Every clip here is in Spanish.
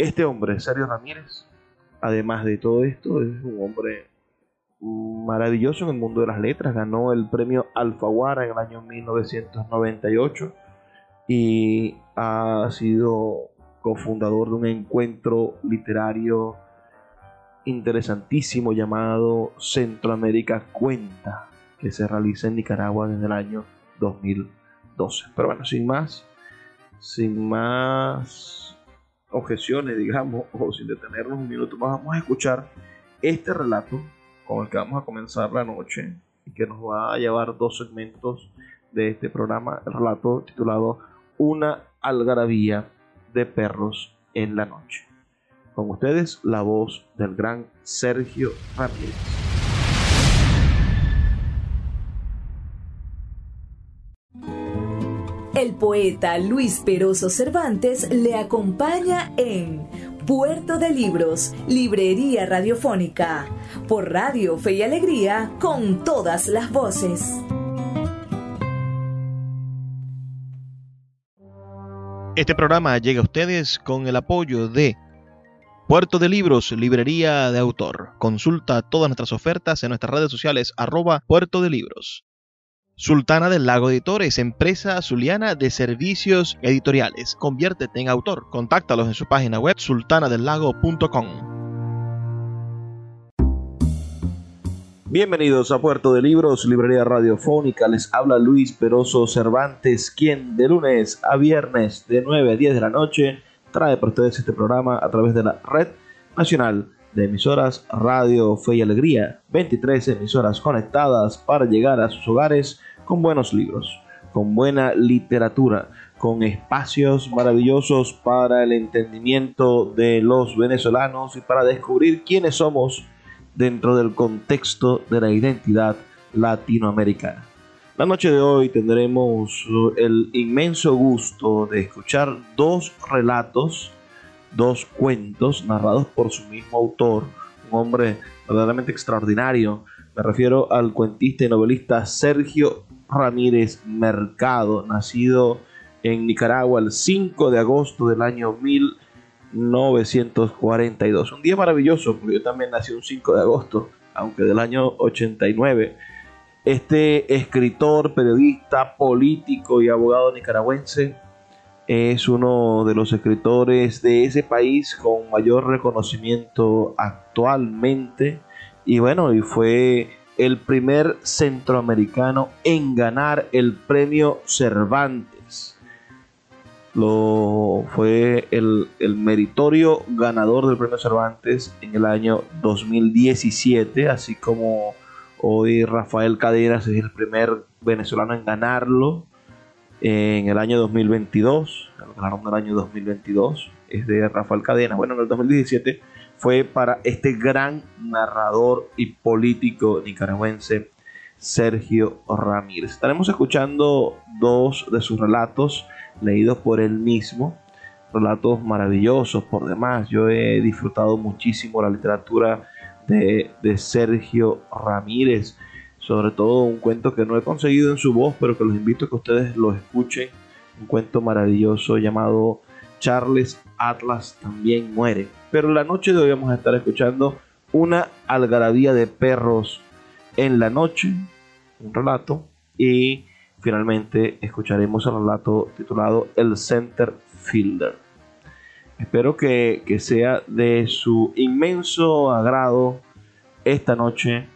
Este hombre, Sergio Ramírez, además de todo esto, es un hombre maravilloso en el mundo de las letras. Ganó el premio Alfaguara en el año 1998 y ha sido cofundador de un encuentro literario interesantísimo llamado Centroamérica Cuenta, que se realiza en Nicaragua desde el año 2012. Pero bueno, sin más, sin más objeciones, digamos, o sin detenernos un minuto más, vamos a escuchar este relato con el que vamos a comenzar la noche y que nos va a llevar dos segmentos de este programa, el relato titulado Una algarabía de perros en la noche. Con ustedes la voz del gran Sergio Ramírez. Poeta Luis Peroso Cervantes le acompaña en Puerto de Libros, Librería Radiofónica, por Radio Fe y Alegría, con todas las voces. Este programa llega a ustedes con el apoyo de Puerto de Libros, librería de autor. Consulta todas nuestras ofertas en nuestras redes sociales arroba Puerto de Libros. Sultana del Lago Editores, empresa zuliana de servicios editoriales. Conviértete en autor. Contáctalos en su página web sultanadelago.com. Bienvenidos a Puerto de Libros, librería radiofónica. Les habla Luis Peroso Cervantes, quien de lunes a viernes de 9 a 10 de la noche trae para ustedes este programa a través de la red nacional de emisoras Radio Fe y Alegría, 23 emisoras conectadas para llegar a sus hogares con buenos libros, con buena literatura, con espacios maravillosos para el entendimiento de los venezolanos y para descubrir quiénes somos dentro del contexto de la identidad latinoamericana. La noche de hoy tendremos el inmenso gusto de escuchar dos relatos, dos cuentos narrados por su mismo autor, un hombre verdaderamente extraordinario. Me refiero al cuentista y novelista Sergio Ramírez Mercado, nacido en Nicaragua el 5 de agosto del año 1942. Un día maravilloso, porque yo también nací un 5 de agosto, aunque del año 89 este escritor, periodista, político y abogado nicaragüense es uno de los escritores de ese país con mayor reconocimiento actualmente y bueno, y fue el primer centroamericano en ganar el premio Cervantes. Lo fue el, meritorio ganador del premio Cervantes en el año 2017, así como Hoy Rafael Cadenas es el primer venezolano en ganarlo en el año 2022. Lo ganaron el año 2022. Es de Rafael Cadenas. Bueno, en el 2017 fue para este gran narrador y político nicaragüense Sergio Ramírez. Estaremos escuchando dos de sus relatos leídos por él mismo. Relatos maravillosos por demás. Yo he disfrutado muchísimo la literatura de, Sergio Ramírez. Sobre todo un cuento que no he conseguido en su voz, pero que los invito a que ustedes lo escuchen. Un cuento maravilloso llamado Charles Atlas también muere. Pero la noche de hoy vamos a estar escuchando una algarabía de perros en la noche, un relato, y finalmente escucharemos el relato titulado El Center Fielder. Espero que, sea de su inmenso agrado esta noche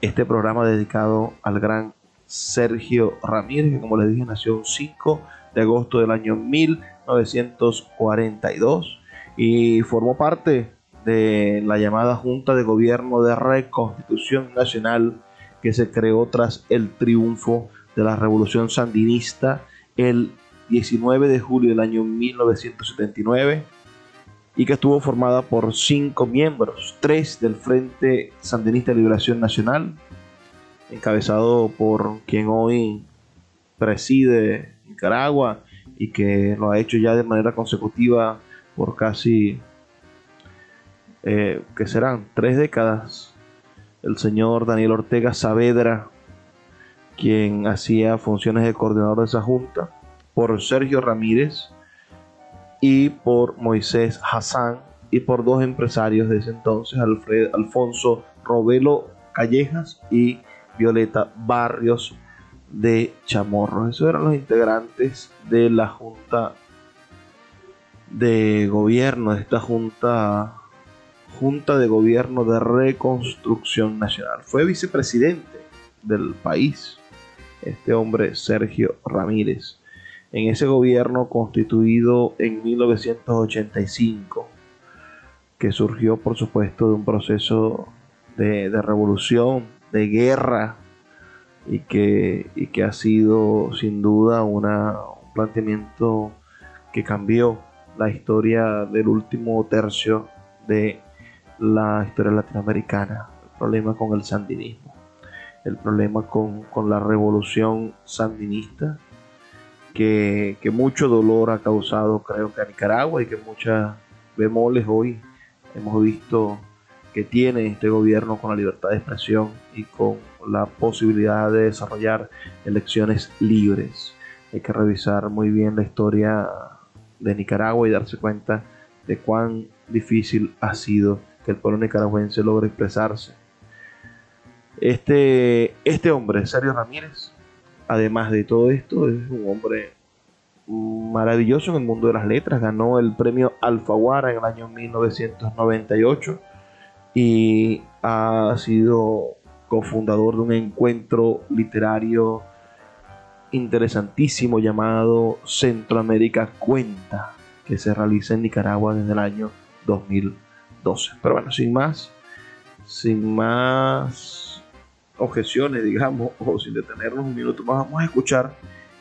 este programa dedicado al gran Sergio Ramírez, que como les dije nació el 5 de agosto del año 1942 y formó parte de la llamada Junta de Gobierno de Reconstitución Nacional que se creó tras el triunfo de la Revolución Sandinista el 19 de julio del año 1979 y que estuvo formada por cinco miembros, tres del Frente Sandinista de Liberación Nacional, encabezado por quien hoy preside Nicaragua y que lo ha hecho ya de manera consecutiva por casi, eh, que serán tres décadas, el señor Daniel Ortega Saavedra, quien hacía funciones de coordinador de esa junta, por Sergio Ramírez y por Moisés Hassan y por dos empresarios de ese entonces, Alfred, Alfonso Robelo Callejas y Violeta Barrios de Chamorro. Esos eran los integrantes de la Junta de Gobierno, de esta Junta, Junta de Gobierno de Reconstrucción Nacional. Fue vicepresidente del país, este hombre Sergio Ramírez. En ese gobierno constituido en 1985, que surgió por supuesto de un proceso de, de revolución, de guerra y que, y que ha sido sin duda una, un planteamiento que cambió la historia del último tercio de la historia latinoamericana, el problema con el sandinismo, el problema con, con la revolución sandinista, que, que, mucho dolor ha causado creo que a Nicaragua y que muchas bemoles hoy hemos visto que tiene este gobierno con la libertad de expresión y con la posibilidad de desarrollar elecciones libres. Hay que revisar muy bien la historia de Nicaragua y darse cuenta de cuán difícil ha sido que el pueblo nicaragüense logre expresarse. Este, este hombre, Sergio Ramírez, además de todo esto, es un hombre maravilloso en el mundo de las letras. Ganó el premio Alfaguara en el año 1998 y ha sido cofundador de un encuentro literario interesantísimo llamado Centroamérica Cuenta, que se realiza en Nicaragua desde el año 2012. Pero bueno, sin más, sin más objeciones, digamos, o sin detenernos un minuto más, vamos a escuchar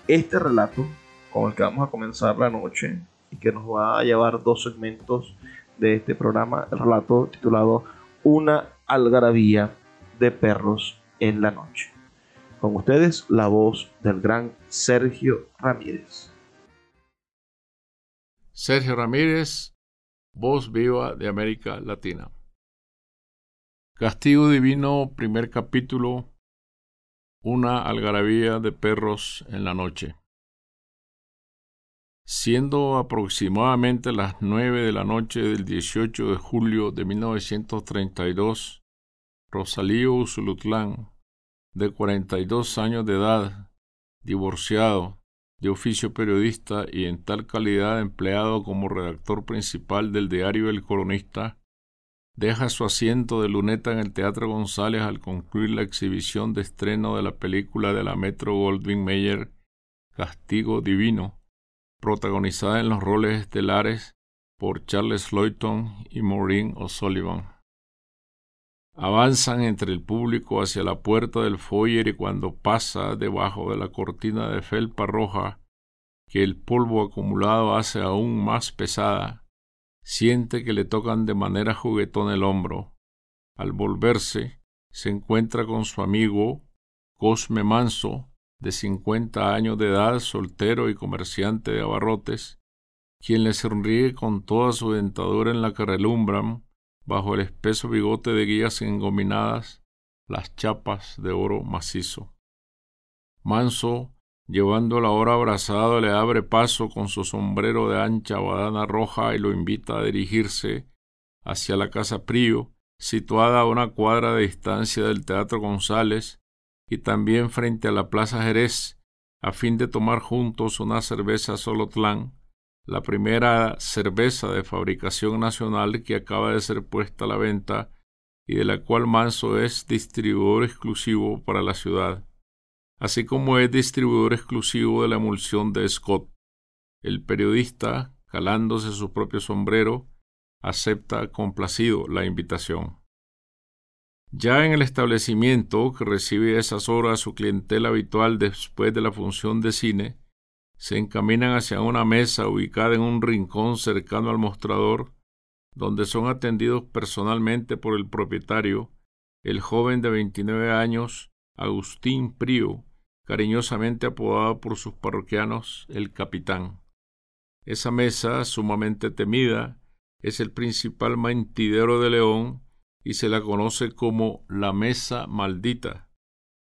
este relato con el que vamos a comenzar la noche y que nos va a llevar dos segmentos de este programa, el relato titulado una algarabía de perros en la noche. Con ustedes la voz del gran Sergio Ramírez. Sergio Ramírez, voz viva de América Latina. Castigo Divino, primer capítulo, una algarabía de perros en la noche. Siendo aproximadamente las nueve de la noche del 18 de julio de 1932, Rosalío Usulutlán, de 42 años de edad, divorciado, de oficio periodista y en tal calidad empleado como redactor principal del diario El Colonista, deja su asiento de luneta en el Teatro González al concluir la exhibición de estreno de la película de la Metro Goldwyn Mayer Castigo Divino, protagonizada en los roles estelares por Charles Loyton y Maureen O'Sullivan. Avanzan entre el público hacia la puerta del foyer y cuando pasa debajo de la cortina de felpa roja que el polvo acumulado hace aún más pesada, siente que le tocan de manera juguetón el hombro. Al volverse, se encuentra con su amigo Cosme Manso, de cincuenta años de edad, soltero y comerciante de abarrotes, quien le sonríe con toda su dentadura en la que relumbran, bajo el espeso bigote de guías engominadas, las chapas de oro macizo. Manso, llevando la hora abrazado, le abre paso con su sombrero de ancha badana roja y lo invita a dirigirse hacia la casa Prío, situada a una cuadra de distancia del Teatro González, y también frente a la Plaza Jerez, a fin de tomar juntos una cerveza Solotlán, la primera cerveza de fabricación nacional que acaba de ser puesta a la venta y de la cual Manso es distribuidor exclusivo para la ciudad, así como es distribuidor exclusivo de la emulsión de Scott. El periodista, calándose su propio sombrero, acepta complacido la invitación. Ya en el establecimiento, que recibe a esas horas su clientela habitual después de la función de cine, se encaminan hacia una mesa ubicada en un rincón cercano al mostrador, donde son atendidos personalmente por el propietario, el joven de 29 años, Agustín Prío, cariñosamente apodado por sus parroquianos el capitán. Esa mesa, sumamente temida, es el principal mentidero de León y se la conoce como la Mesa Maldita.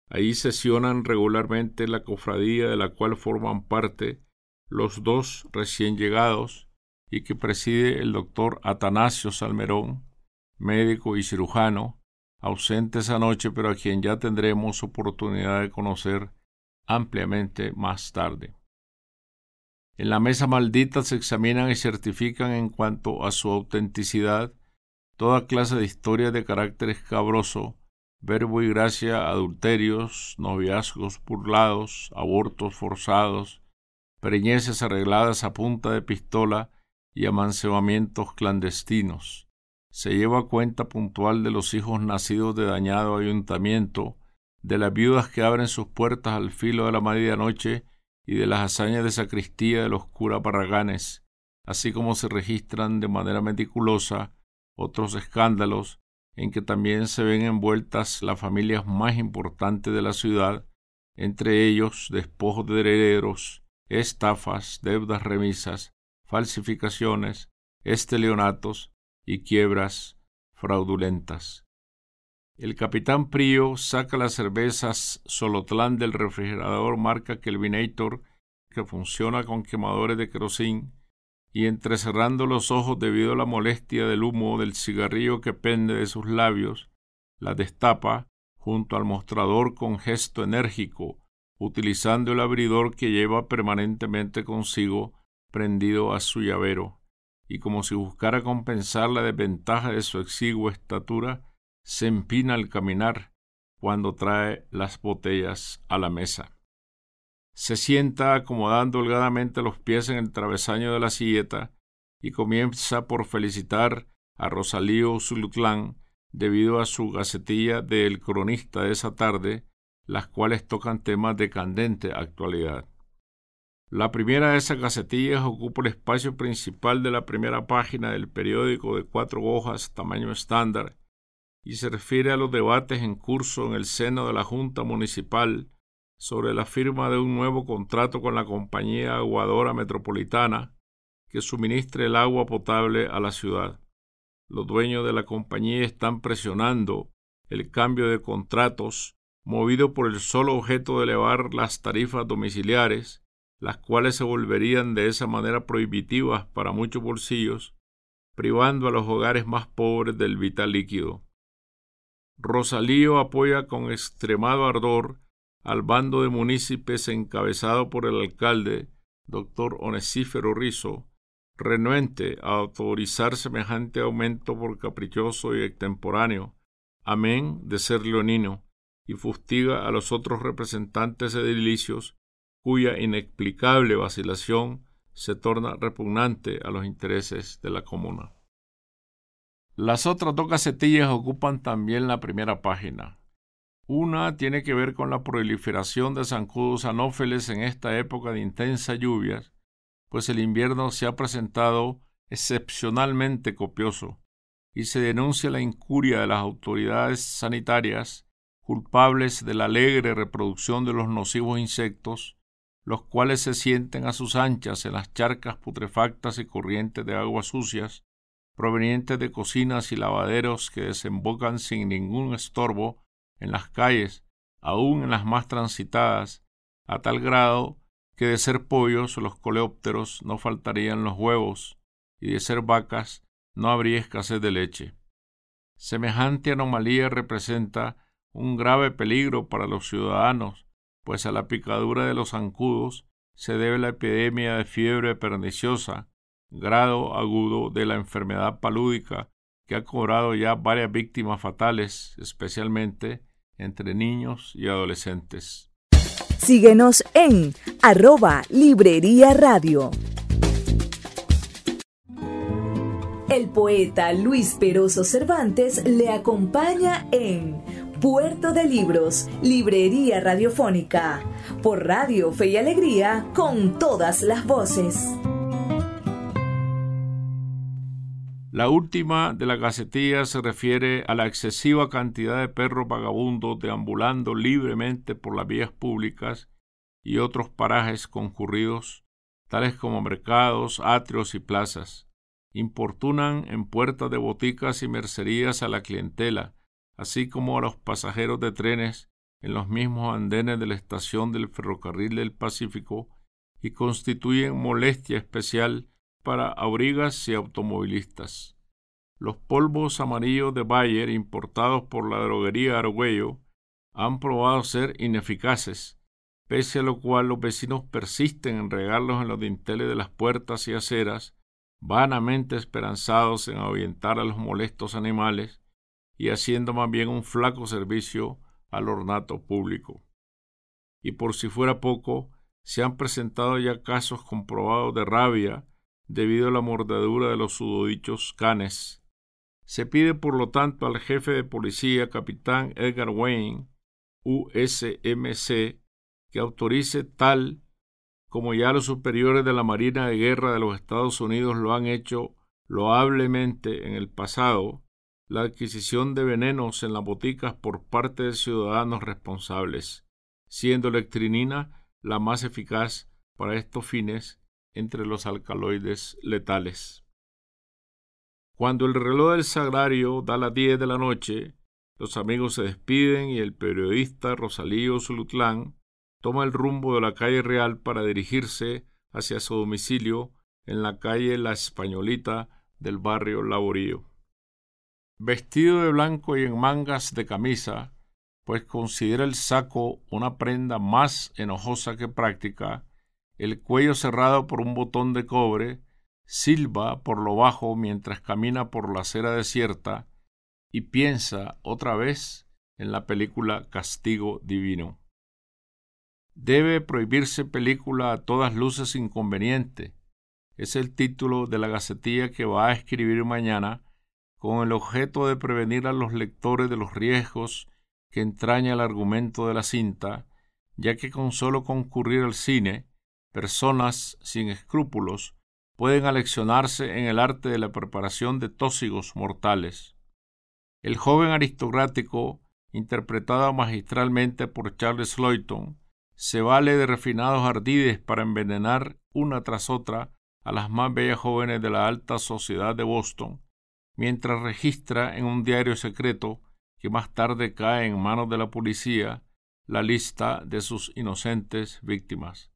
Ahí sesionan regularmente la cofradía de la cual forman parte los dos recién llegados, y que preside el doctor Atanasio Salmerón, médico y cirujano, ausente esa noche, pero a quien ya tendremos oportunidad de conocer ampliamente más tarde. En la mesa maldita se examinan y certifican en cuanto a su autenticidad toda clase de historias de carácter escabroso, verbo y gracia, adulterios, noviazgos burlados, abortos forzados, preñeces arregladas a punta de pistola y amancebamientos clandestinos. Se lleva cuenta puntual de los hijos nacidos de dañado ayuntamiento, de las viudas que abren sus puertas al filo de la medianoche y de las hazañas de sacristía de los curas barraganes, así como se registran de manera meticulosa otros escándalos en que también se ven envueltas las familias más importantes de la ciudad, entre ellos despojos de herederos, estafas, deudas remisas, falsificaciones, esteleonatos y quiebras fraudulentas. El capitán Prío saca las cervezas Solotlán del refrigerador marca Kelvinator que funciona con quemadores de querosín y entrecerrando los ojos debido a la molestia del humo del cigarrillo que pende de sus labios, la destapa junto al mostrador con gesto enérgico, utilizando el abridor que lleva permanentemente consigo prendido a su llavero, y como si buscara compensar la desventaja de su exigua estatura, se empina al caminar cuando trae las botellas a la mesa. Se sienta acomodando holgadamente los pies en el travesaño de la silleta y comienza por felicitar a Rosalío Zulutlán debido a su gacetilla de El Cronista de esa tarde, las cuales tocan temas de candente actualidad. La primera de esas gacetillas ocupa el espacio principal de la primera página del periódico de cuatro hojas tamaño estándar y se refiere a los debates en curso en el seno de la Junta Municipal sobre la firma de un nuevo contrato con la compañía aguadora metropolitana que suministre el agua potable a la ciudad. Los dueños de la compañía están presionando el cambio de contratos movido por el solo objeto de elevar las tarifas domiciliares las cuales se volverían de esa manera prohibitivas para muchos bolsillos, privando a los hogares más pobres del vital líquido. Rosalío apoya con extremado ardor al bando de municipios encabezado por el alcalde, doctor Onesífero Rizo, renuente a autorizar semejante aumento por caprichoso y extemporáneo, amén de ser leonino, y fustiga a los otros representantes edilicios cuya inexplicable vacilación se torna repugnante a los intereses de la comuna. Las otras dos casetillas ocupan también la primera página. Una tiene que ver con la proliferación de zancudos anófeles en esta época de intensas lluvias, pues el invierno se ha presentado excepcionalmente copioso, y se denuncia la incuria de las autoridades sanitarias culpables de la alegre reproducción de los nocivos insectos los cuales se sienten a sus anchas en las charcas putrefactas y corrientes de aguas sucias, provenientes de cocinas y lavaderos que desembocan sin ningún estorbo en las calles, aun en las más transitadas, a tal grado que de ser pollos los coleópteros no faltarían los huevos, y de ser vacas no habría escasez de leche. Semejante anomalía representa un grave peligro para los ciudadanos, pues a la picadura de los zancudos se debe la epidemia de fiebre perniciosa, grado agudo de la enfermedad palúdica que ha cobrado ya varias víctimas fatales, especialmente entre niños y adolescentes. Síguenos en arroba Librería Radio. El poeta Luis Peroso Cervantes le acompaña en Puerto de Libros, Librería Radiofónica, por Radio Fe y Alegría, con todas las voces. La última de la gacetilla se refiere a la excesiva cantidad de perros vagabundos deambulando libremente por las vías públicas y otros parajes concurridos, tales como mercados, atrios y plazas. Importunan en puertas de boticas y mercerías a la clientela, así como a los pasajeros de trenes en los mismos andenes de la estación del ferrocarril del Pacífico y constituyen molestia especial para abrigas y automovilistas. Los polvos amarillos de Bayer importados por la droguería Argüello han probado ser ineficaces, pese a lo cual los vecinos persisten en regarlos en los dinteles de las puertas y aceras, vanamente esperanzados en ahuyentar a los molestos animales y haciendo más bien un flaco servicio al ornato público. Y por si fuera poco, se han presentado ya casos comprobados de rabia debido a la mordedura de los sudodichos canes. Se pide, por lo tanto, al jefe de policía, capitán Edgar Wayne, USMC, que autorice tal como ya los superiores de la Marina de Guerra de los Estados Unidos lo han hecho loablemente en el pasado, la adquisición de venenos en las boticas por parte de ciudadanos responsables, siendo la electrinina la más eficaz para estos fines entre los alcaloides letales. Cuando el reloj del sagrario da las diez de la noche, los amigos se despiden y el periodista Rosalío Zulutlán toma el rumbo de la calle Real para dirigirse hacia su domicilio en la calle La Españolita del barrio Laborío. Vestido de blanco y en mangas de camisa, pues considera el saco una prenda más enojosa que práctica, el cuello cerrado por un botón de cobre silba por lo bajo mientras camina por la acera desierta y piensa otra vez en la película Castigo Divino. Debe prohibirse película a todas luces inconveniente. Es el título de la gacetilla que va a escribir mañana con el objeto de prevenir a los lectores de los riesgos que entraña el argumento de la cinta, ya que con solo concurrir al cine, personas sin escrúpulos pueden aleccionarse en el arte de la preparación de tóxicos mortales. El joven aristocrático, interpretado magistralmente por Charles Loyton, se vale de refinados ardides para envenenar una tras otra a las más bellas jóvenes de la alta sociedad de Boston, mientras registra en un diario secreto que más tarde cae en manos de la policía la lista de sus inocentes víctimas.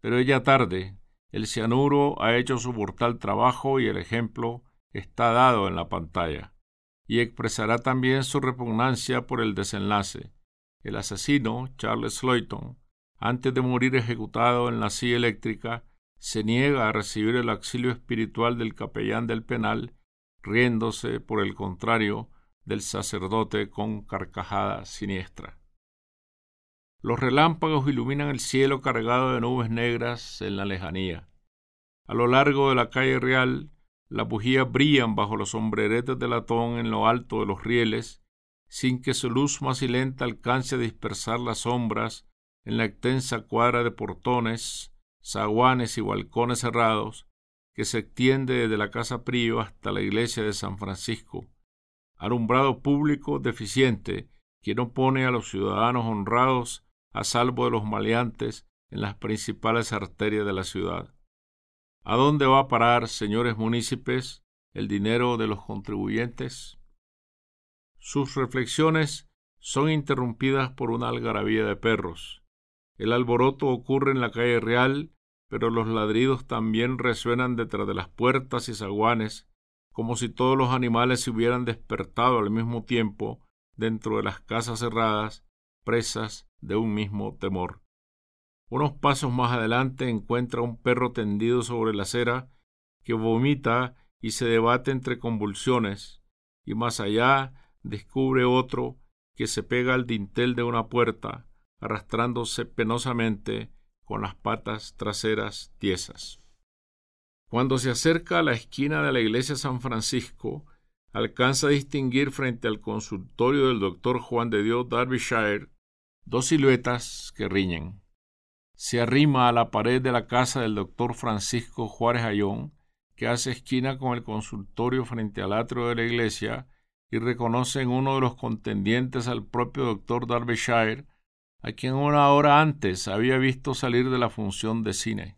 Pero ella tarde, el cianuro ha hecho su mortal trabajo y el ejemplo está dado en la pantalla, y expresará también su repugnancia por el desenlace. El asesino, Charles Loyton, antes de morir ejecutado en la silla eléctrica, se niega a recibir el auxilio espiritual del capellán del penal, riéndose, por el contrario, del sacerdote con carcajada siniestra. Los relámpagos iluminan el cielo cargado de nubes negras en la lejanía. A lo largo de la calle real, las bujías brillan bajo los sombreretes de latón en lo alto de los rieles, sin que su luz macilenta alcance a dispersar las sombras en la extensa cuadra de portones, zaguanes y balcones cerrados que se extiende desde la Casa Prío hasta la iglesia de San Francisco, alumbrado público deficiente que no pone a los ciudadanos honrados a salvo de los maleantes en las principales arterias de la ciudad. ¿A dónde va a parar, señores munícipes, el dinero de los contribuyentes? Sus reflexiones son interrumpidas por una algarabía de perros. El alboroto ocurre en la calle real, pero los ladridos también resuenan detrás de las puertas y zaguanes, como si todos los animales se hubieran despertado al mismo tiempo dentro de las casas cerradas, presas de un mismo temor. Unos pasos más adelante encuentra un perro tendido sobre la acera que vomita y se debate entre convulsiones, y más allá descubre otro que se pega al dintel de una puerta, arrastrándose penosamente con las patas traseras tiesas. Cuando se acerca a la esquina de la iglesia San Francisco, alcanza a distinguir frente al consultorio del doctor Juan de Dios Derbyshire dos siluetas que riñen. Se arrima a la pared de la casa del doctor Francisco Juárez Ayón, que hace esquina con el consultorio frente al atrio de la iglesia, y reconoce en uno de los contendientes al propio doctor Derbyshire, a quien una hora antes había visto salir de la función de cine.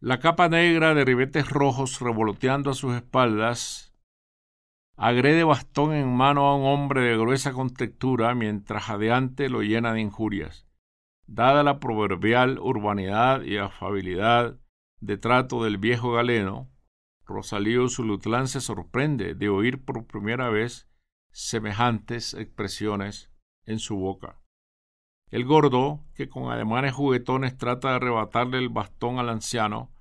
La capa negra de ribetes rojos revoloteando a sus espaldas agrede bastón en mano a un hombre de gruesa contextura mientras jadeante lo llena de injurias. Dada la proverbial urbanidad y afabilidad de trato del viejo galeno, Rosalío Zulutlán se sorprende de oír por primera vez semejantes expresiones en su boca. El gordo, que con ademanes juguetones trata de arrebatarle el bastón al anciano,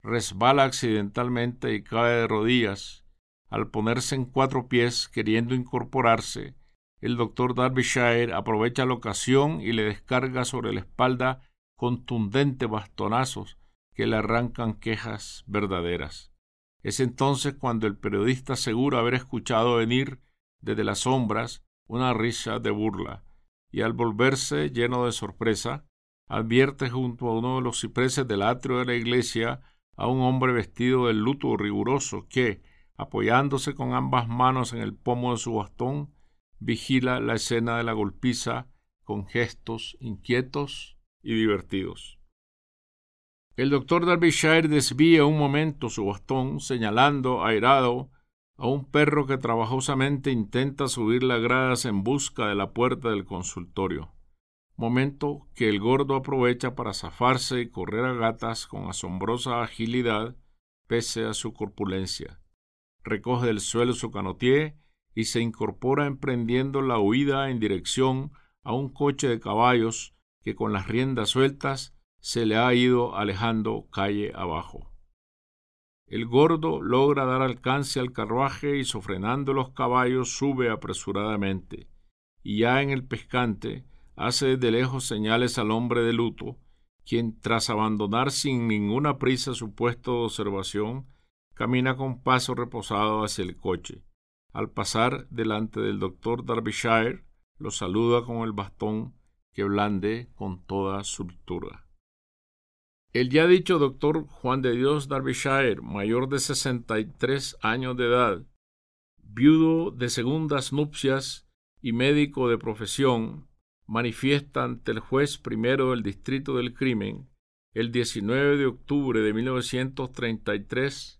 resbala accidentalmente y cae de rodillas. Al ponerse en cuatro pies queriendo incorporarse, el doctor Darbyshire aprovecha la ocasión y le descarga sobre la espalda contundentes bastonazos que le arrancan quejas verdaderas. Es entonces cuando el periodista asegura haber escuchado venir desde las sombras una risa de burla, y al volverse lleno de sorpresa, advierte junto a uno de los cipreses del atrio de la iglesia a un hombre vestido de luto riguroso que, apoyándose con ambas manos en el pomo de su bastón, vigila la escena de la golpiza con gestos inquietos y divertidos. El doctor Darbyshire desvía un momento su bastón, señalando, airado, a un perro que trabajosamente intenta subir las gradas en busca de la puerta del consultorio, momento que el gordo aprovecha para zafarse y correr a gatas con asombrosa agilidad pese a su corpulencia. Recoge del suelo su canotier y se incorpora emprendiendo la huida en dirección a un coche de caballos que con las riendas sueltas se le ha ido alejando calle abajo. El gordo logra dar alcance al carruaje y sofrenando los caballos sube apresuradamente, y ya en el pescante hace desde lejos señales al hombre de luto, quien tras abandonar sin ninguna prisa su puesto de observación, camina con paso reposado hacia el coche. Al pasar delante del doctor Darbyshire, lo saluda con el bastón que blande con toda soltura. El ya dicho doctor Juan de Dios Darbyshire, mayor de 63 años de edad, viudo de segundas nupcias y médico de profesión, manifiesta ante el juez primero del Distrito del Crimen el 19 de octubre de 1933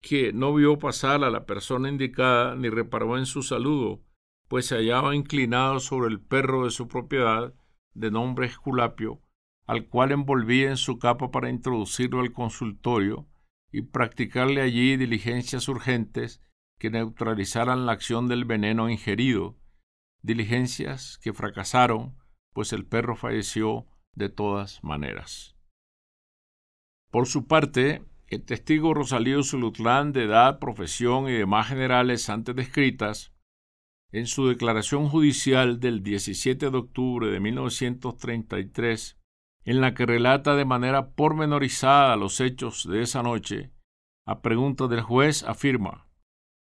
que no vio pasar a la persona indicada ni reparó en su saludo, pues se hallaba inclinado sobre el perro de su propiedad, de nombre Esculapio, al cual envolvía en su capa para introducirlo al consultorio y practicarle allí diligencias urgentes que neutralizaran la acción del veneno ingerido, diligencias que fracasaron, pues el perro falleció de todas maneras. Por su parte, el testigo Rosalío Zulutlán, de edad, profesión y demás generales antes descritas, en su declaración judicial del 17 de octubre de 1933, en la que relata de manera pormenorizada los hechos de esa noche, a pregunta del juez afirma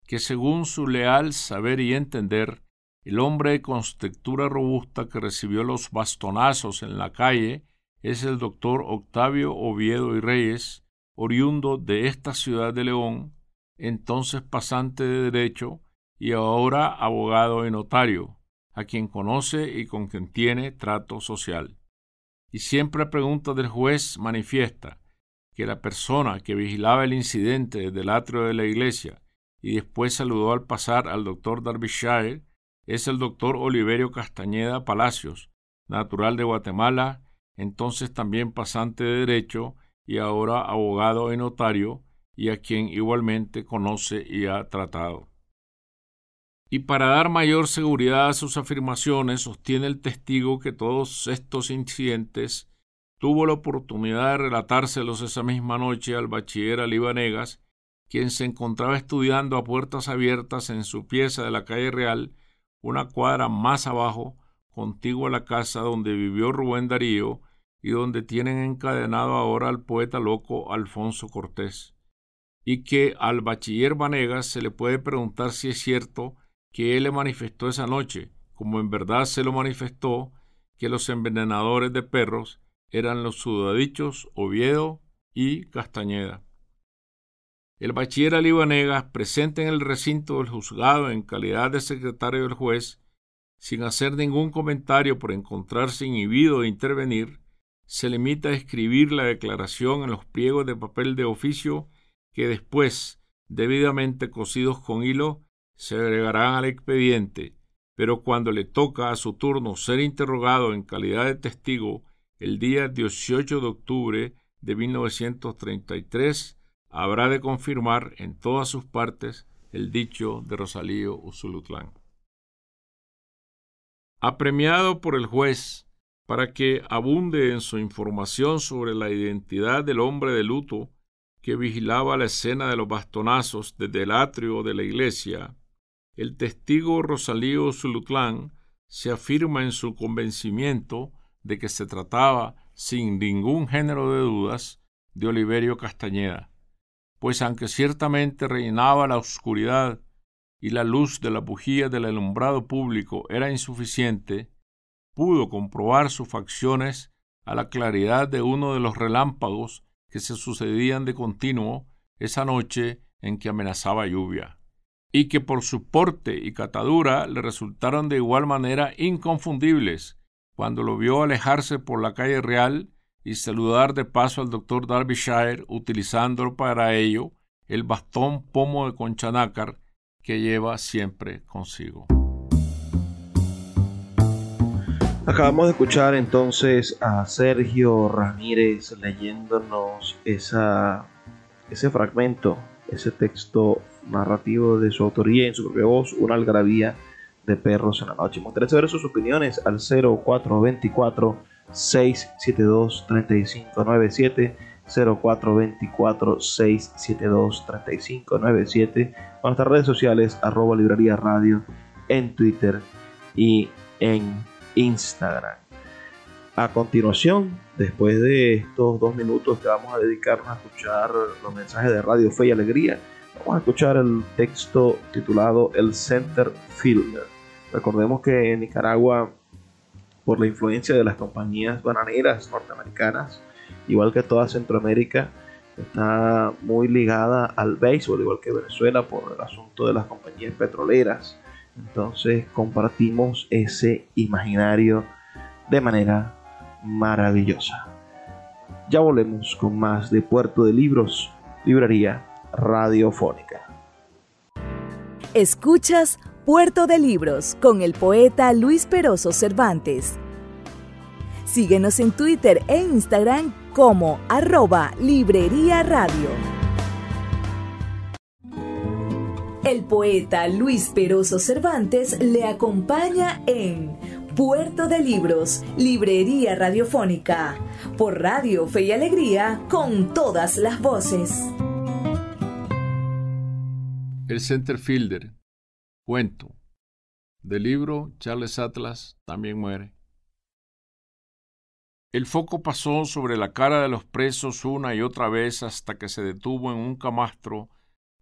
que según su leal saber y entender, el hombre de constitutura robusta que recibió los bastonazos en la calle es el doctor Octavio Oviedo y Reyes, oriundo de esta ciudad de León, entonces pasante de Derecho y ahora abogado y notario, a quien conoce y con quien tiene trato social. Y siempre a pregunta del juez manifiesta que la persona que vigilaba el incidente desde el atrio de la iglesia y después saludó al pasar al doctor Darbyshire es el doctor Oliverio Castañeda Palacios, natural de Guatemala, entonces también pasante de Derecho y ahora abogado y notario, y a quien igualmente conoce y ha tratado. Y para dar mayor seguridad a sus afirmaciones, sostiene el testigo que todos estos incidentes tuvo la oportunidad de relatárselos esa misma noche al bachiller Alibanegas, quien se encontraba estudiando a puertas abiertas en su pieza de la calle Real, una cuadra más abajo, contigua a la casa donde vivió Rubén Darío y donde tienen encadenado ahora al poeta loco Alfonso Cortés, y que al bachiller Vanegas se le puede preguntar si es cierto que él le manifestó esa noche, como en verdad se lo manifestó, que los envenenadores de perros eran los sudadichos Oviedo y Castañeda. El bachiller Alibanegas, presente en el recinto del juzgado en calidad de secretario del juez, sin hacer ningún comentario por encontrarse inhibido de intervenir, se limita a escribir la declaración en los pliegos de papel de oficio que después, debidamente cosidos con hilo, se agregarán al expediente, pero cuando le toca a su turno ser interrogado en calidad de testigo el día 18 de octubre de 1933 habrá de confirmar en todas sus partes el dicho de Rosalío Usulutlán. Apremiado por el juez para que abunde en su información sobre la identidad del hombre de luto que vigilaba la escena de los bastonazos desde el atrio de la iglesia, el testigo Rosalío Zulutlán se afirma en su convencimiento de que se trataba, sin ningún género de dudas, de Oliverio Castañeda, pues aunque ciertamente reinaba la oscuridad y la luz de la bujía del alumbrado público era insuficiente, pudo comprobar sus facciones a la claridad de uno de los relámpagos que se sucedían de continuo esa noche en que amenazaba lluvia, y que por su porte y catadura le resultaron de igual manera inconfundibles cuando lo vio alejarse por la calle real y saludar de paso al doctor Darbyshire utilizando para ello el bastón pomo de conchanácar que lleva siempre consigo. Acabamos de escuchar entonces a Sergio Ramírez leyéndonos esa, ese fragmento, ese texto narrativo de su autoría en su propia voz, una algarabía de perros en la noche. Gustaría saber sus opiniones al 0424 672 3597 0424 672 3597 con nuestras redes sociales arroba librería radio en Twitter y en Instagram. A continuación, después de estos dos minutos que vamos a dedicarnos a escuchar los mensajes de Radio Fe y Alegría, vamos a escuchar el texto titulado El Center Fielder. Recordemos que en Nicaragua, por la influencia de las compañías bananeras norteamericanas, igual que toda Centroamérica, está muy ligada al béisbol, igual que Venezuela, por el asunto de las compañías petroleras entonces compartimos ese imaginario de manera maravillosa. Ya volvemos con más de Puerto de Libros, librería radiofónica. Escuchas Puerto de Libros con el poeta Luis Peroso Cervantes. Síguenos en Twitter e Instagram como arroba Librería Radio. El poeta Luis Peroso Cervantes le acompaña en Puerto de Libros, Librería Radiofónica, por Radio Fe y Alegría, con todas las voces. El Centerfielder, cuento. Del libro Charles Atlas también muere. El foco pasó sobre la cara de los presos una y otra vez hasta que se detuvo en un camastro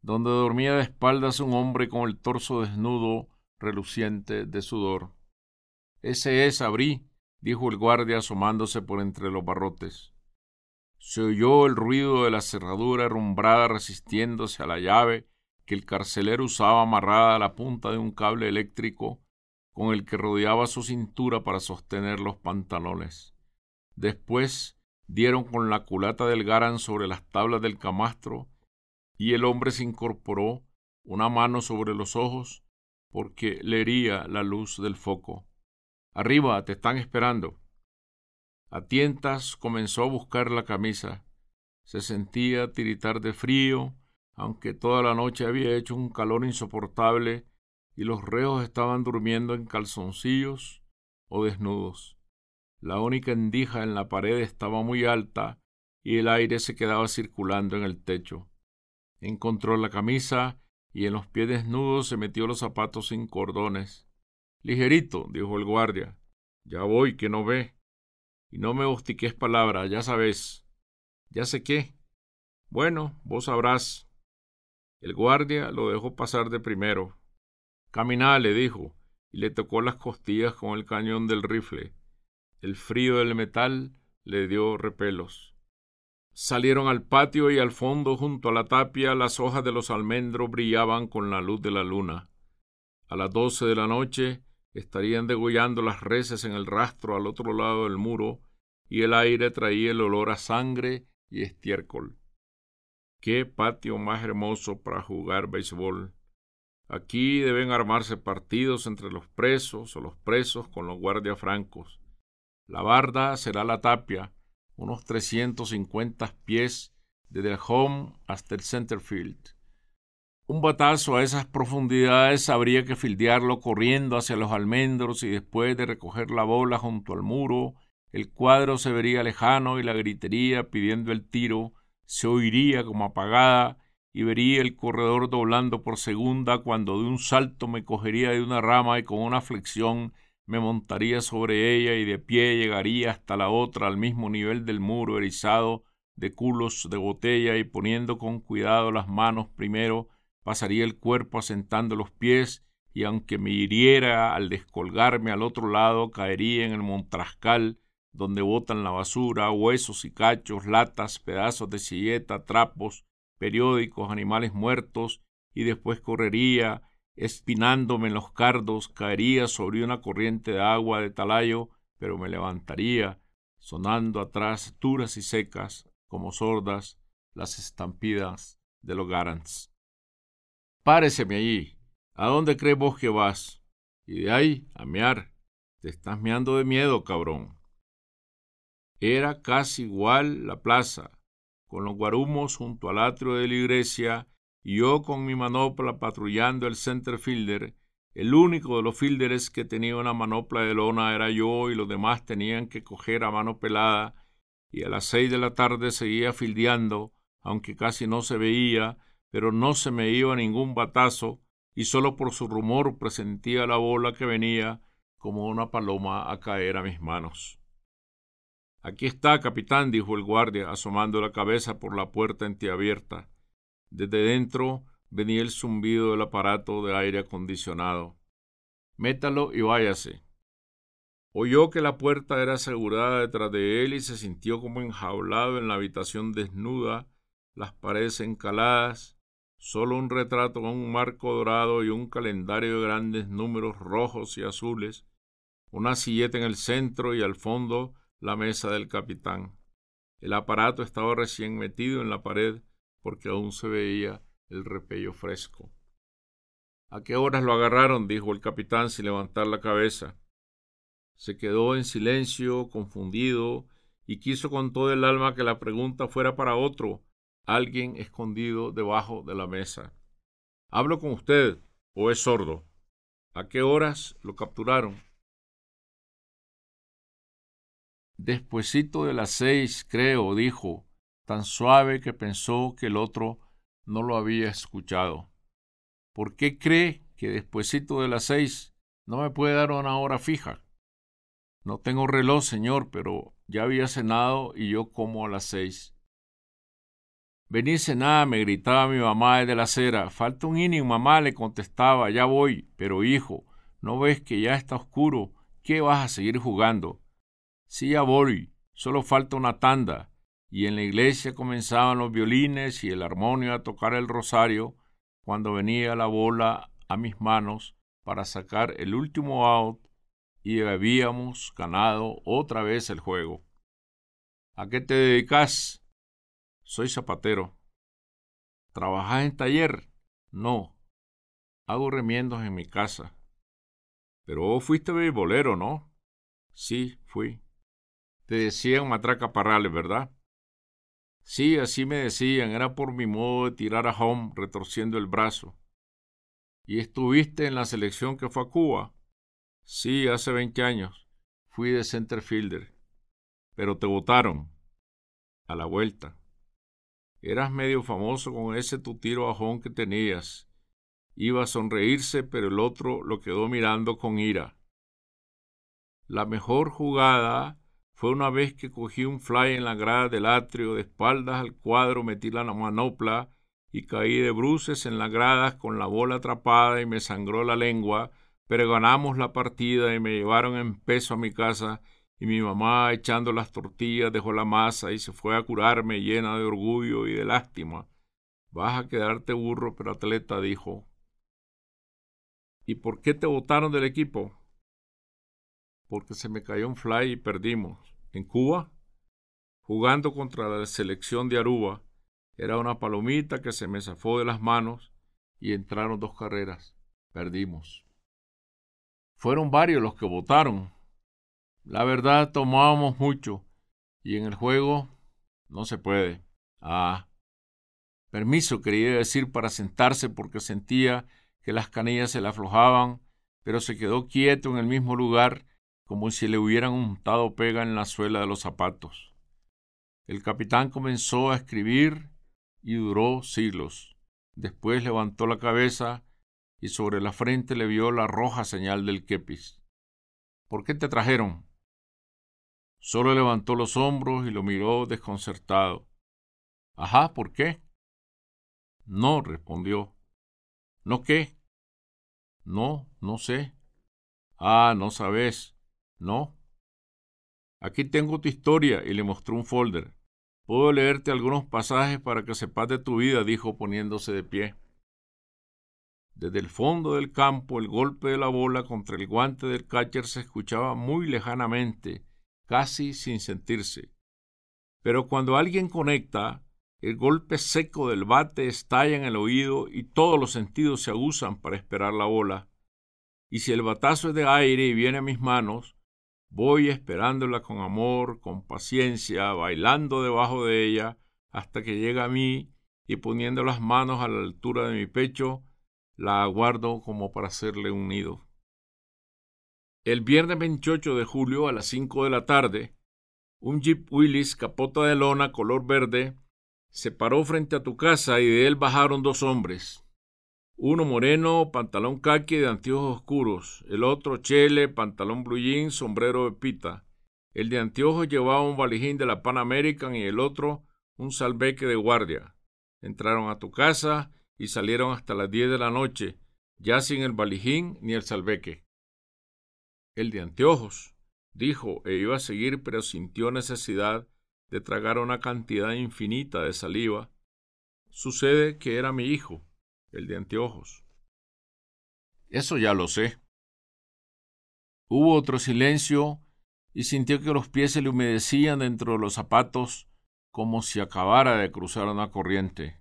donde dormía de espaldas un hombre con el torso desnudo, reluciente de sudor. Ese es, abrí, dijo el guardia asomándose por entre los barrotes. Se oyó el ruido de la cerradura herrumbrada resistiéndose a la llave que el carcelero usaba amarrada a la punta de un cable eléctrico con el que rodeaba su cintura para sostener los pantalones. Después dieron con la culata del garan sobre las tablas del camastro y el hombre se incorporó, una mano sobre los ojos, porque le hería la luz del foco. Arriba, te están esperando. A tientas comenzó a buscar la camisa. Se sentía tiritar de frío, aunque toda la noche había hecho un calor insoportable y los reos estaban durmiendo en calzoncillos o desnudos. La única endija en la pared estaba muy alta y el aire se quedaba circulando en el techo. Encontró la camisa y en los pies desnudos se metió los zapatos sin cordones. Ligerito, dijo el guardia. Ya voy, que no ve. Y no me hostiques palabra, ya sabes. Ya sé qué. Bueno, vos sabrás. El guardia lo dejó pasar de primero. Caminá, le dijo, y le tocó las costillas con el cañón del rifle. El frío del metal le dio repelos. Salieron al patio y al fondo, junto a la tapia, las hojas de los almendros brillaban con la luz de la luna. A las doce de la noche estarían degollando las reses en el rastro al otro lado del muro, y el aire traía el olor a sangre y estiércol. Qué patio más hermoso para jugar béisbol. Aquí deben armarse partidos entre los presos o los presos con los guardias francos. La barda será la tapia, unos 350 pies desde el home hasta el center field. Un batazo a esas profundidades habría que fildearlo corriendo hacia los almendros y después de recoger la bola junto al muro, el cuadro se vería lejano y la gritería pidiendo el tiro se oiría como apagada y vería el corredor doblando por segunda cuando de un salto me cogería de una rama y con una flexión me montaría sobre ella y de pie llegaría hasta la otra al mismo nivel del muro erizado de culos de botella y poniendo con cuidado las manos primero pasaría el cuerpo asentando los pies y aunque me hiriera al descolgarme al otro lado caería en el montrascal donde botan la basura, huesos y cachos, latas, pedazos de silleta, trapos, periódicos, animales muertos, y después correría, espinándome en los cardos, caería sobre una corriente de agua de talayo, pero me levantaría, sonando atrás duras y secas, como sordas, las estampidas de los Garants. Páreseme allí. ¿A dónde crees vos que vas? Y de ahí, a mear. Te estás meando de miedo, cabrón. Era casi igual la plaza, con los guarumos junto al atrio de la iglesia y yo con mi manopla patrullando el center fielder. El único de los fielders que tenía una manopla de lona era yo y los demás tenían que coger a mano pelada y a las seis de la tarde seguía fildeando, aunque casi no se veía, pero no se me iba ningún batazo y solo por su rumor presentía la bola que venía como una paloma a caer a mis manos. Aquí está, capitán, dijo el guardia, asomando la cabeza por la puerta entreabierta. Desde dentro venía el zumbido del aparato de aire acondicionado. Métalo y váyase. Oyó que la puerta era asegurada detrás de él y se sintió como enjaulado en la habitación desnuda, las paredes encaladas, solo un retrato con un marco dorado y un calendario de grandes números rojos y azules, una silleta en el centro y al fondo la mesa del capitán. El aparato estaba recién metido en la pared porque aún se veía el repello fresco. ¿A qué horas lo agarraron? dijo el capitán sin levantar la cabeza. Se quedó en silencio, confundido, y quiso con todo el alma que la pregunta fuera para otro, alguien escondido debajo de la mesa. ¿Hablo con usted o es sordo? ¿A qué horas lo capturaron? Despuésito de las seis, creo, dijo, tan suave que pensó que el otro no lo había escuchado. ¿Por qué cree que despuésito de las seis no me puede dar una hora fija? No tengo reloj, señor, pero ya había cenado y yo como a las seis. Vení cenar, me gritaba mi mamá desde la acera. Falta un inning, mamá, le contestaba, ya voy. Pero hijo, ¿no ves que ya está oscuro? ¿Qué vas a seguir jugando? Sí, ya voy, solo falta una tanda. Y en la iglesia comenzaban los violines y el armonio a tocar el rosario cuando venía la bola a mis manos para sacar el último out y habíamos ganado otra vez el juego. ¿A qué te dedicas? Soy zapatero. ¿Trabajas en taller? No. Hago remiendos en mi casa. Pero vos fuiste beisbolero, ¿no? Sí, fui. Te decían matraca parrales, ¿verdad? Sí, así me decían, era por mi modo de tirar a home retorciendo el brazo. ¿Y estuviste en la selección que fue a Cuba? Sí, hace veinte años. Fui de center fielder. Pero te votaron. A la vuelta. Eras medio famoso con ese tu tiro a home que tenías. Iba a sonreírse, pero el otro lo quedó mirando con ira. La mejor jugada fue una vez que cogí un fly en la grada del atrio, de espaldas al cuadro metí la manopla y caí de bruces en las gradas con la bola atrapada y me sangró la lengua, pero ganamos la partida y me llevaron en peso a mi casa y mi mamá echando las tortillas dejó la masa y se fue a curarme llena de orgullo y de lástima. Vas a quedarte burro, pero atleta dijo. ¿Y por qué te votaron del equipo? Porque se me cayó un fly y perdimos. En Cuba, jugando contra la selección de Aruba, era una palomita que se me zafó de las manos y entraron dos carreras. Perdimos. Fueron varios los que votaron. La verdad tomábamos mucho Y en el juego no se puede. Ah. Permiso quería decir para sentarse porque sentía que las canillas se le aflojaban, pero se quedó quieto en el mismo lugar como si le hubieran untado pega en la suela de los zapatos. El capitán comenzó a escribir y duró siglos. Después levantó la cabeza y sobre la frente le vio la roja señal del kepis. ¿Por qué te trajeron? Solo levantó los hombros y lo miró desconcertado. Ajá, ¿por qué? No, respondió. ¿No qué? No, no sé. Ah, no sabes. No. Aquí tengo tu historia y le mostró un folder. Puedo leerte algunos pasajes para que sepas de tu vida, dijo poniéndose de pie. Desde el fondo del campo el golpe de la bola contra el guante del catcher se escuchaba muy lejanamente, casi sin sentirse. Pero cuando alguien conecta, el golpe seco del bate estalla en el oído y todos los sentidos se aguzan para esperar la bola. Y si el batazo es de aire y viene a mis manos, voy esperándola con amor, con paciencia, bailando debajo de ella, hasta que llega a mí y poniendo las manos a la altura de mi pecho, la aguardo como para hacerle un nido. El viernes 28 de julio a las 5 de la tarde, un Jeep Willis capota de lona color verde se paró frente a tu casa y de él bajaron dos hombres. Uno moreno, pantalón caqui de anteojos oscuros, el otro chele, pantalón blue sombrero de pita. El de anteojos llevaba un valijín de la Pan American y el otro un salveque de guardia. Entraron a tu casa y salieron hasta las diez de la noche, ya sin el valijín ni el salveque. El de anteojos, dijo e iba a seguir, pero sintió necesidad de tragar una cantidad infinita de saliva. Sucede que era mi hijo, el de anteojos. Eso ya lo sé. Hubo otro silencio y sintió que los pies se le humedecían dentro de los zapatos como si acabara de cruzar una corriente.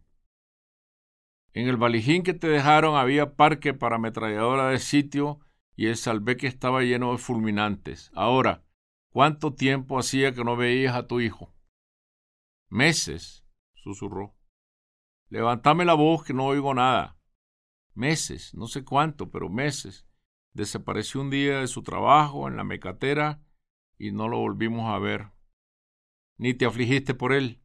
En el valijín que te dejaron había parque para ametralladora de sitio y el salveque estaba lleno de fulminantes. Ahora, ¿cuánto tiempo hacía que no veías a tu hijo? Meses, susurró. Levantame la voz que no oigo nada. Meses, no sé cuánto, pero meses. Desapareció un día de su trabajo en la mecatera y no lo volvimos a ver. ¿Ni te afligiste por él?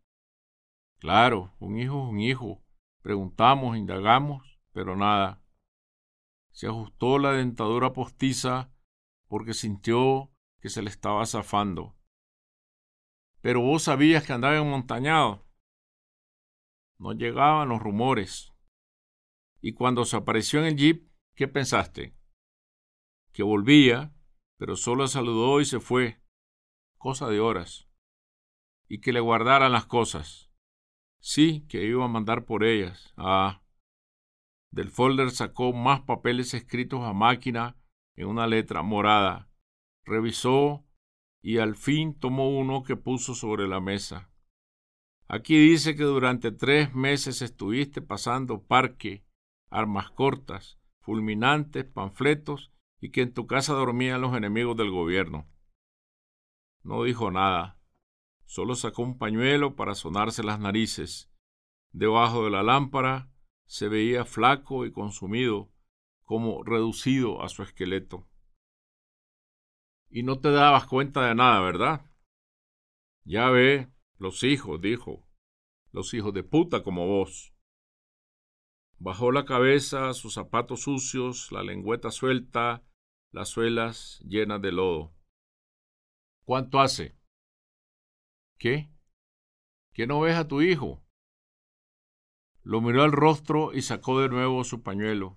Claro, un hijo es un hijo, Preguntamos, indagamos, pero nada. Se ajustó la dentadura postiza porque sintió que se le estaba zafando. Pero vos sabías que andaba montañado. No llegaban los rumores. Y cuando se apareció en el jeep, ¿qué pensaste? Que volvía, pero solo saludó y se fue. Cosa de horas. Y que le guardaran las cosas. Sí, que iba a mandar por ellas. Ah. Del folder sacó más papeles escritos a máquina en una letra morada. Revisó y al fin tomó uno que puso sobre la mesa. Aquí dice que durante tres meses estuviste pasando parque, armas cortas, fulminantes, panfletos y que en tu casa dormían los enemigos del gobierno. No dijo nada. Solo sacó un pañuelo para sonarse las narices. Debajo de la lámpara se veía flaco y consumido, como reducido a su esqueleto. Y no te dabas cuenta de nada, ¿verdad? Ya ve, los hijos, dijo, los hijos de puta como vos. Bajó la cabeza, sus zapatos sucios, la lengüeta suelta, las suelas llenas de lodo. ¿Cuánto hace? ¿Qué? ¿Qué no ves a tu hijo? Lo miró al rostro y sacó de nuevo su pañuelo.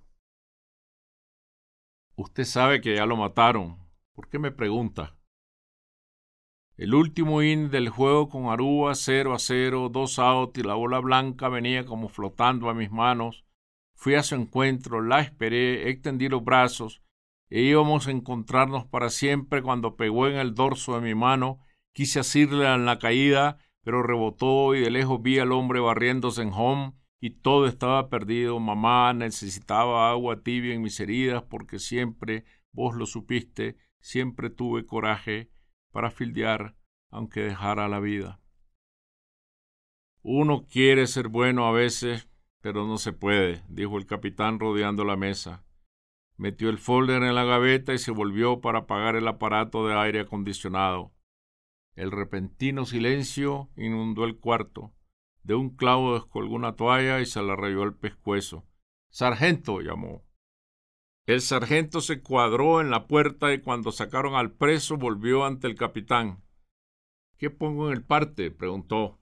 Usted sabe que ya lo mataron. ¿Por qué me pregunta? El último in del juego con Aruba 0 a 0, dos out y la bola blanca venía como flotando a mis manos. Fui a su encuentro, la esperé, extendí los brazos e íbamos a encontrarnos para siempre cuando pegó en el dorso de mi mano Quise asirle en la caída, pero rebotó y de lejos vi al hombre barriéndose en home y todo estaba perdido. Mamá necesitaba agua tibia en mis heridas porque siempre, vos lo supiste, siempre tuve coraje para fildear aunque dejara la vida. Uno quiere ser bueno a veces, pero no se puede, dijo el capitán rodeando la mesa. Metió el folder en la gaveta y se volvió para apagar el aparato de aire acondicionado. El repentino silencio inundó el cuarto. De un clavo descolgó una toalla y se la rayó el pescuezo. Sargento, llamó. El sargento se cuadró en la puerta y cuando sacaron al preso volvió ante el capitán. ¿Qué pongo en el parte? preguntó.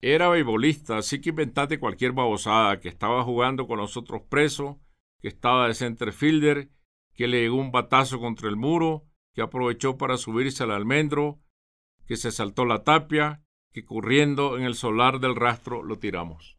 Era beisbolista, así que inventate cualquier babosada, que estaba jugando con los otros presos, que estaba de centerfielder, que le llegó un batazo contra el muro, que aprovechó para subirse al almendro, que se saltó la tapia, que corriendo en el solar del rastro lo tiramos.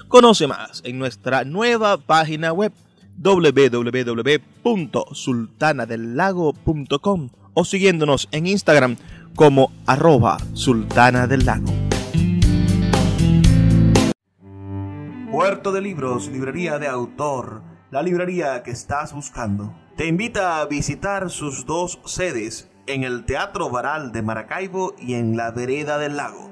Conoce más en nuestra nueva página web www.sultanadelago.com o siguiéndonos en Instagram como arroba sultana del lago. Puerto de Libros, librería de autor, la librería que estás buscando. Te invita a visitar sus dos sedes en el Teatro Varal de Maracaibo y en la Vereda del Lago.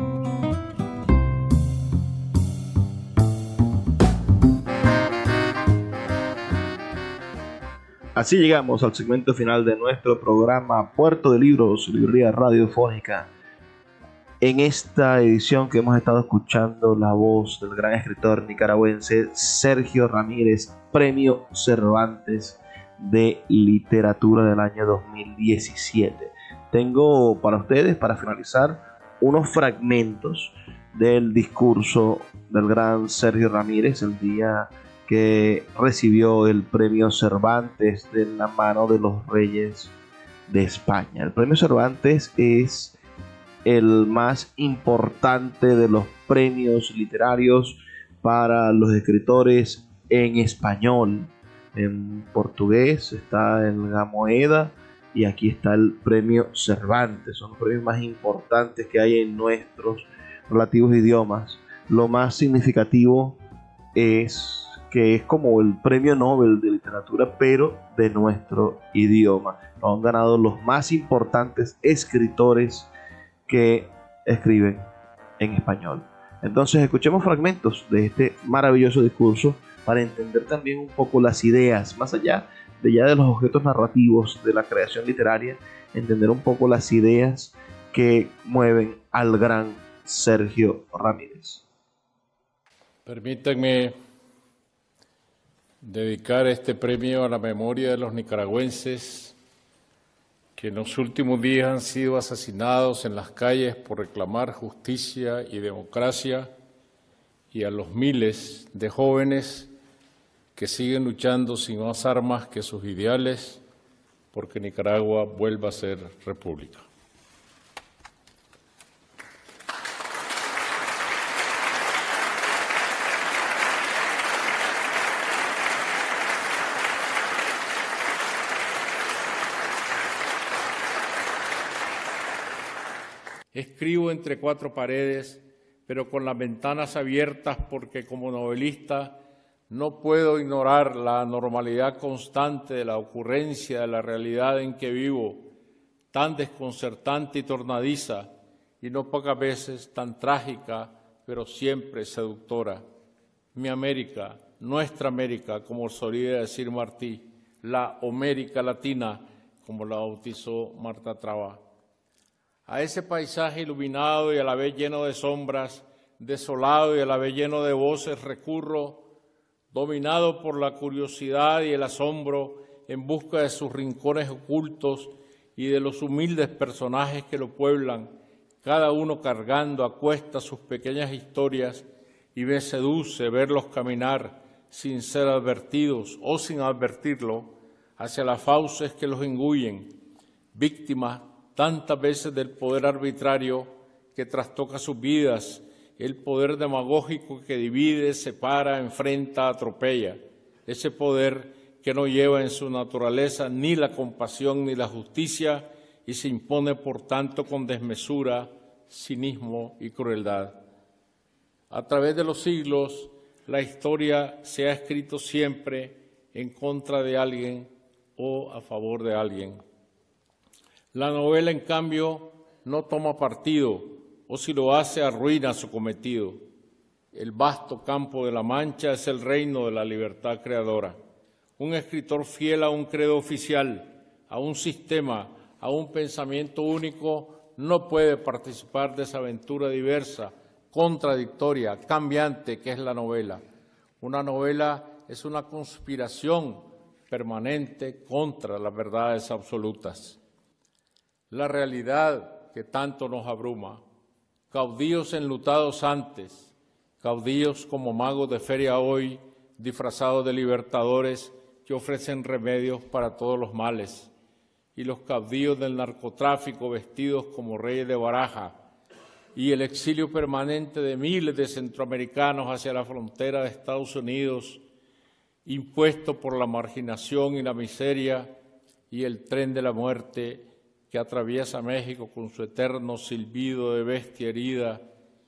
Así llegamos al segmento final de nuestro programa Puerto de Libros, Librería Radiofónica. En esta edición que hemos estado escuchando la voz del gran escritor nicaragüense Sergio Ramírez, Premio Cervantes de Literatura del año 2017. Tengo para ustedes, para finalizar, unos fragmentos del discurso del gran Sergio Ramírez el día que recibió el premio Cervantes de la mano de los reyes de España. El premio Cervantes es el más importante de los premios literarios para los escritores en español. En portugués está el Gamoeda y aquí está el premio Cervantes. Son los premios más importantes que hay en nuestros relativos idiomas. Lo más significativo es que es como el premio Nobel de literatura, pero de nuestro idioma. Lo han ganado los más importantes escritores que escriben en español. Entonces escuchemos fragmentos de este maravilloso discurso para entender también un poco las ideas, más allá de ya de los objetos narrativos de la creación literaria, entender un poco las ideas que mueven al gran Sergio Ramírez. Permítanme dedicar este premio a la memoria de los nicaragüenses que en los últimos días han sido asesinados en las calles por reclamar justicia y democracia y a los miles de jóvenes que siguen luchando sin más armas que sus ideales porque Nicaragua vuelva a ser república. Escribo entre cuatro paredes, pero con las ventanas abiertas porque como novelista no puedo ignorar la normalidad constante de la ocurrencia de la realidad en que vivo, tan desconcertante y tornadiza, y no pocas veces tan trágica, pero siempre seductora. Mi América, nuestra América, como solía decir Martí, la América Latina, como la bautizó Marta Traba. A ese paisaje iluminado y a la vez lleno de sombras, desolado y a la vez lleno de voces, recurro, dominado por la curiosidad y el asombro, en busca de sus rincones ocultos y de los humildes personajes que lo pueblan, cada uno cargando a cuesta sus pequeñas historias, y me seduce verlos caminar sin ser advertidos o sin advertirlo hacia las fauces que los engullen, víctimas tantas veces del poder arbitrario que trastoca sus vidas, el poder demagógico que divide, separa, enfrenta, atropella, ese poder que no lleva en su naturaleza ni la compasión ni la justicia y se impone por tanto con desmesura, cinismo y crueldad. A través de los siglos, la historia se ha escrito siempre en contra de alguien o a favor de alguien. La novela, en cambio, no toma partido o si lo hace arruina su cometido. El vasto campo de la Mancha es el reino de la libertad creadora. Un escritor fiel a un credo oficial, a un sistema, a un pensamiento único, no puede participar de esa aventura diversa, contradictoria, cambiante que es la novela. Una novela es una conspiración permanente contra las verdades absolutas. La realidad que tanto nos abruma, caudillos enlutados antes, caudillos como magos de feria hoy, disfrazados de libertadores que ofrecen remedios para todos los males. Y los caudillos del narcotráfico vestidos como reyes de baraja, y el exilio permanente de miles de centroamericanos hacia la frontera de Estados Unidos, impuesto por la marginación y la miseria, y el tren de la muerte que atraviesa México con su eterno silbido de bestia herida,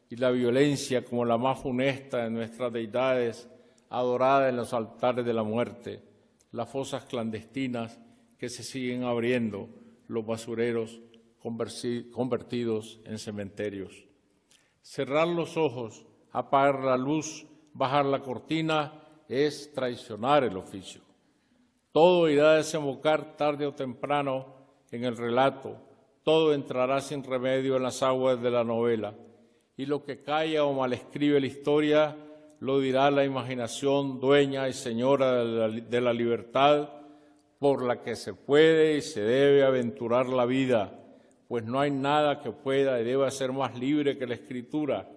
y la violencia como la más funesta de nuestras deidades, adorada en los altares de la muerte, las fosas clandestinas que se siguen abriendo los basureros convertidos en cementerios. Cerrar los ojos, apagar la luz, bajar la cortina es traicionar el oficio. Todo irá a desembocar tarde o temprano en el relato, todo entrará sin remedio en las aguas de la novela, y lo que calla o malescribe la historia lo dirá la imaginación dueña y señora de la, de la libertad por la que se puede y se debe aventurar la vida, pues no hay nada que pueda y deba ser más libre que la escritura,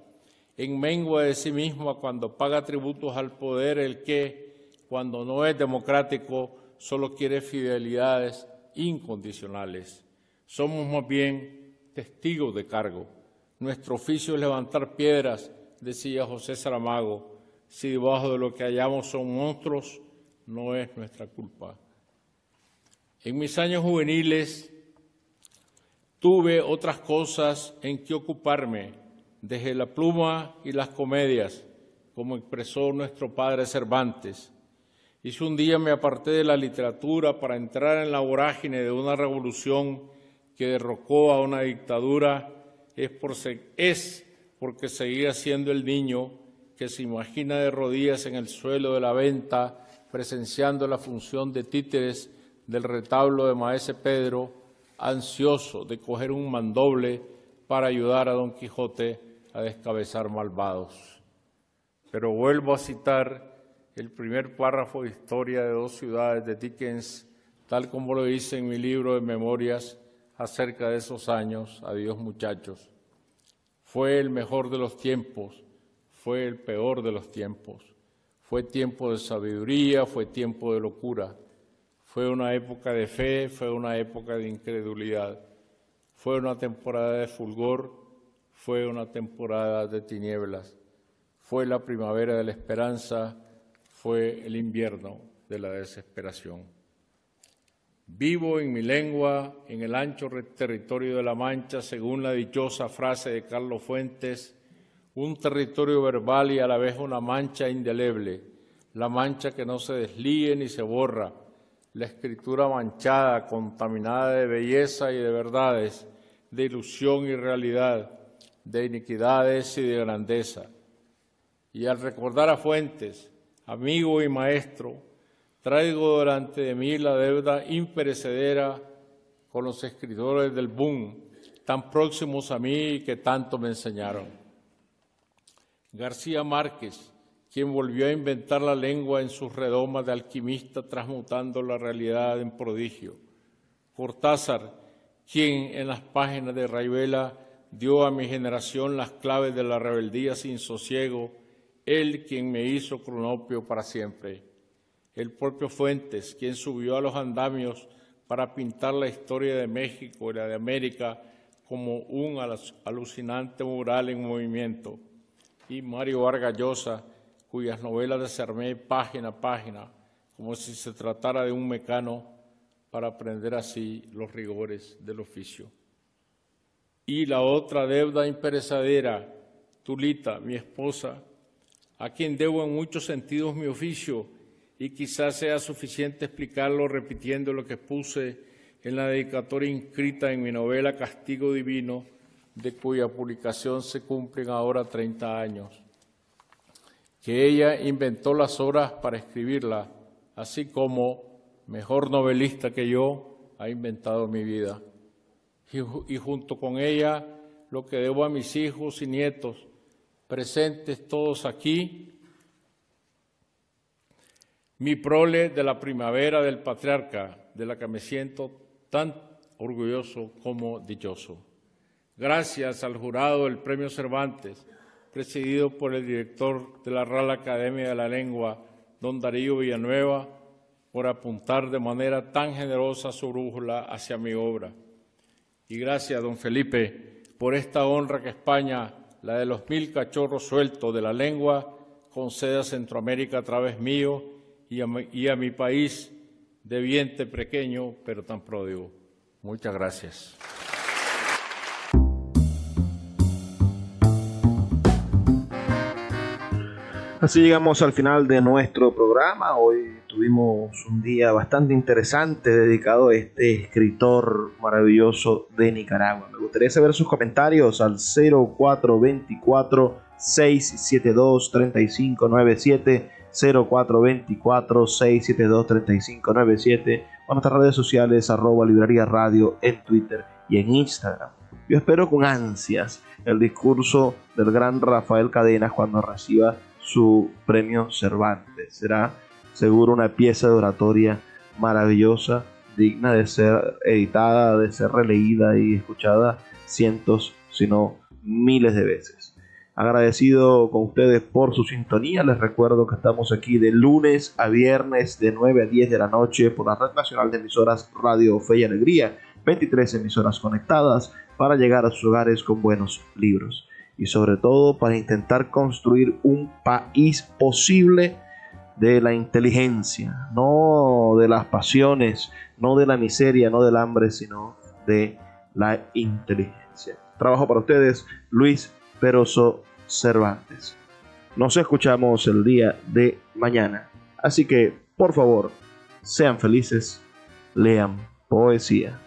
en mengua de sí misma cuando paga tributos al poder el que, cuando no es democrático, solo quiere fidelidades incondicionales. Somos más bien testigos de cargo. Nuestro oficio es levantar piedras, decía José Saramago. Si debajo de lo que hallamos son monstruos, no es nuestra culpa. En mis años juveniles tuve otras cosas en que ocuparme, desde la pluma y las comedias, como expresó nuestro padre Cervantes. Si un día me aparté de la literatura para entrar en la vorágine de una revolución que derrocó a una dictadura, es, por es porque seguía siendo el niño que se imagina de rodillas en el suelo de la venta, presenciando la función de títeres del retablo de Maese Pedro, ansioso de coger un mandoble para ayudar a Don Quijote a descabezar malvados. Pero vuelvo a citar el primer párrafo de Historia de dos ciudades de Dickens, tal como lo hice en mi libro de memorias acerca de esos años. Adiós muchachos. Fue el mejor de los tiempos, fue el peor de los tiempos. Fue tiempo de sabiduría, fue tiempo de locura. Fue una época de fe, fue una época de incredulidad, fue una temporada de fulgor, fue una temporada de tinieblas, fue la primavera de la esperanza, fue el invierno de la desesperación. Vivo en mi lengua, en el ancho territorio de la Mancha, según la dichosa frase de Carlos Fuentes, un territorio verbal y a la vez una mancha indeleble, la mancha que no se deslíe ni se borra, la escritura manchada, contaminada de belleza y de verdades, de ilusión y realidad, de iniquidades y de grandeza. Y al recordar a Fuentes, amigo y maestro, traigo delante de mí la deuda imperecedera con los escritores del boom, tan próximos a mí y que tanto me enseñaron. García Márquez, quien volvió a inventar la lengua en sus redomas de alquimista, transmutando la realidad en prodigio. Cortázar, quien en las páginas de Rayuela dio a mi generación las claves de la rebeldía sin sosiego, él quien me hizo cronopio para siempre. El propio Fuentes, quien subió a los andamios para pintar la historia de México y la de América como un alucinante mural en movimiento. Y Mario Vargas Llosa, cuyas novelas desarmé página a página, como si se tratara de un mecano para aprender así los rigores del oficio. Y la otra deuda imperecedera, Tulita, mi esposa, a quien debo en muchos sentidos mi oficio, y quizás sea suficiente explicarlo repitiendo lo que puse en la dedicatoria inscrita en mi novela Castigo Divino, de cuya publicación se cumplen ahora 30 años que ella inventó las horas para escribirla, así como, mejor novelista que yo, ha inventado mi vida. Y, junto con ella, lo que debo a mis hijos y nietos, presentes todos aquí, mi prole de la primavera del patriarca, de la que me siento tan orgulloso como dichoso. Gracias al jurado del Premio Cervantes, presidido por el director de la Real Academia de la Lengua, don Darío Villanueva, por apuntar de manera tan generosa su brújula hacia mi obra. Y gracias, don Felipe, por esta honra que España, la de los mil cachorros sueltos de la lengua, concede a Centroamérica a través mío y a mi, y a mi país de viente pequeño, pero tan pródigo. Muchas gracias. Así llegamos al final de nuestro programa. Hoy tuvimos un día bastante interesante dedicado a este escritor maravilloso de Nicaragua. Me gustaría saber sus comentarios al 0424 672 3597 0424 672 3597 o nuestras redes sociales arroba librería radio en Twitter y en Instagram. Yo espero con ansias el discurso del gran Rafael Cadenas cuando reciba su premio Cervantes. Será seguro una pieza de oratoria maravillosa, digna de ser editada, de ser releída y escuchada cientos, si no miles de veces. Agradecido con ustedes por su sintonía. Les recuerdo que estamos aquí de lunes a viernes de 9 a 10 de la noche por la Red Nacional de Emisoras Radio Fe y Alegría. 23 emisoras conectadas para llegar a sus hogares con buenos libros y sobre todo para intentar construir un país posible de la inteligencia, no de las pasiones, no de la miseria, no del hambre, sino de la inteligencia. Trabajo para ustedes, Luis Peroso Cervantes. Nos escuchamos el día de mañana. Así que, por favor, sean felices, lean poesía.